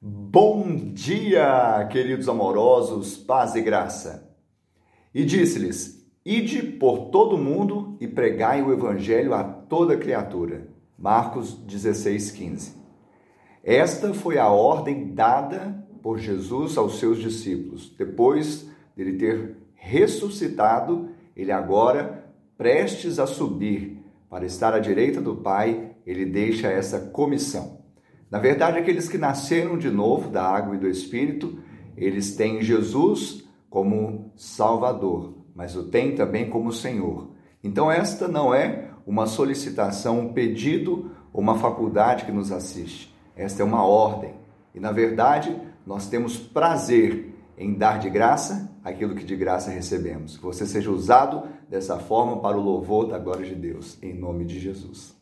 Bom dia, queridos amorosos, paz e graça. E disse-lhes: Ide por todo o mundo e pregai o evangelho a toda criatura. Marcos 16, 15. Esta foi a ordem dada por Jesus aos seus discípulos. Depois dele ter ressuscitado, ele agora, prestes a subir para estar à direita do Pai, ele deixa essa comissão. Na verdade, aqueles que nasceram de novo da água e do Espírito, eles têm Jesus como Salvador, mas o têm também como Senhor. Então, esta não é uma solicitação, um pedido ou uma faculdade que nos assiste. Esta é uma ordem. E, na verdade, nós temos prazer em dar de graça aquilo que de graça recebemos. Que você seja usado dessa forma para o louvor da glória de Deus, em nome de Jesus.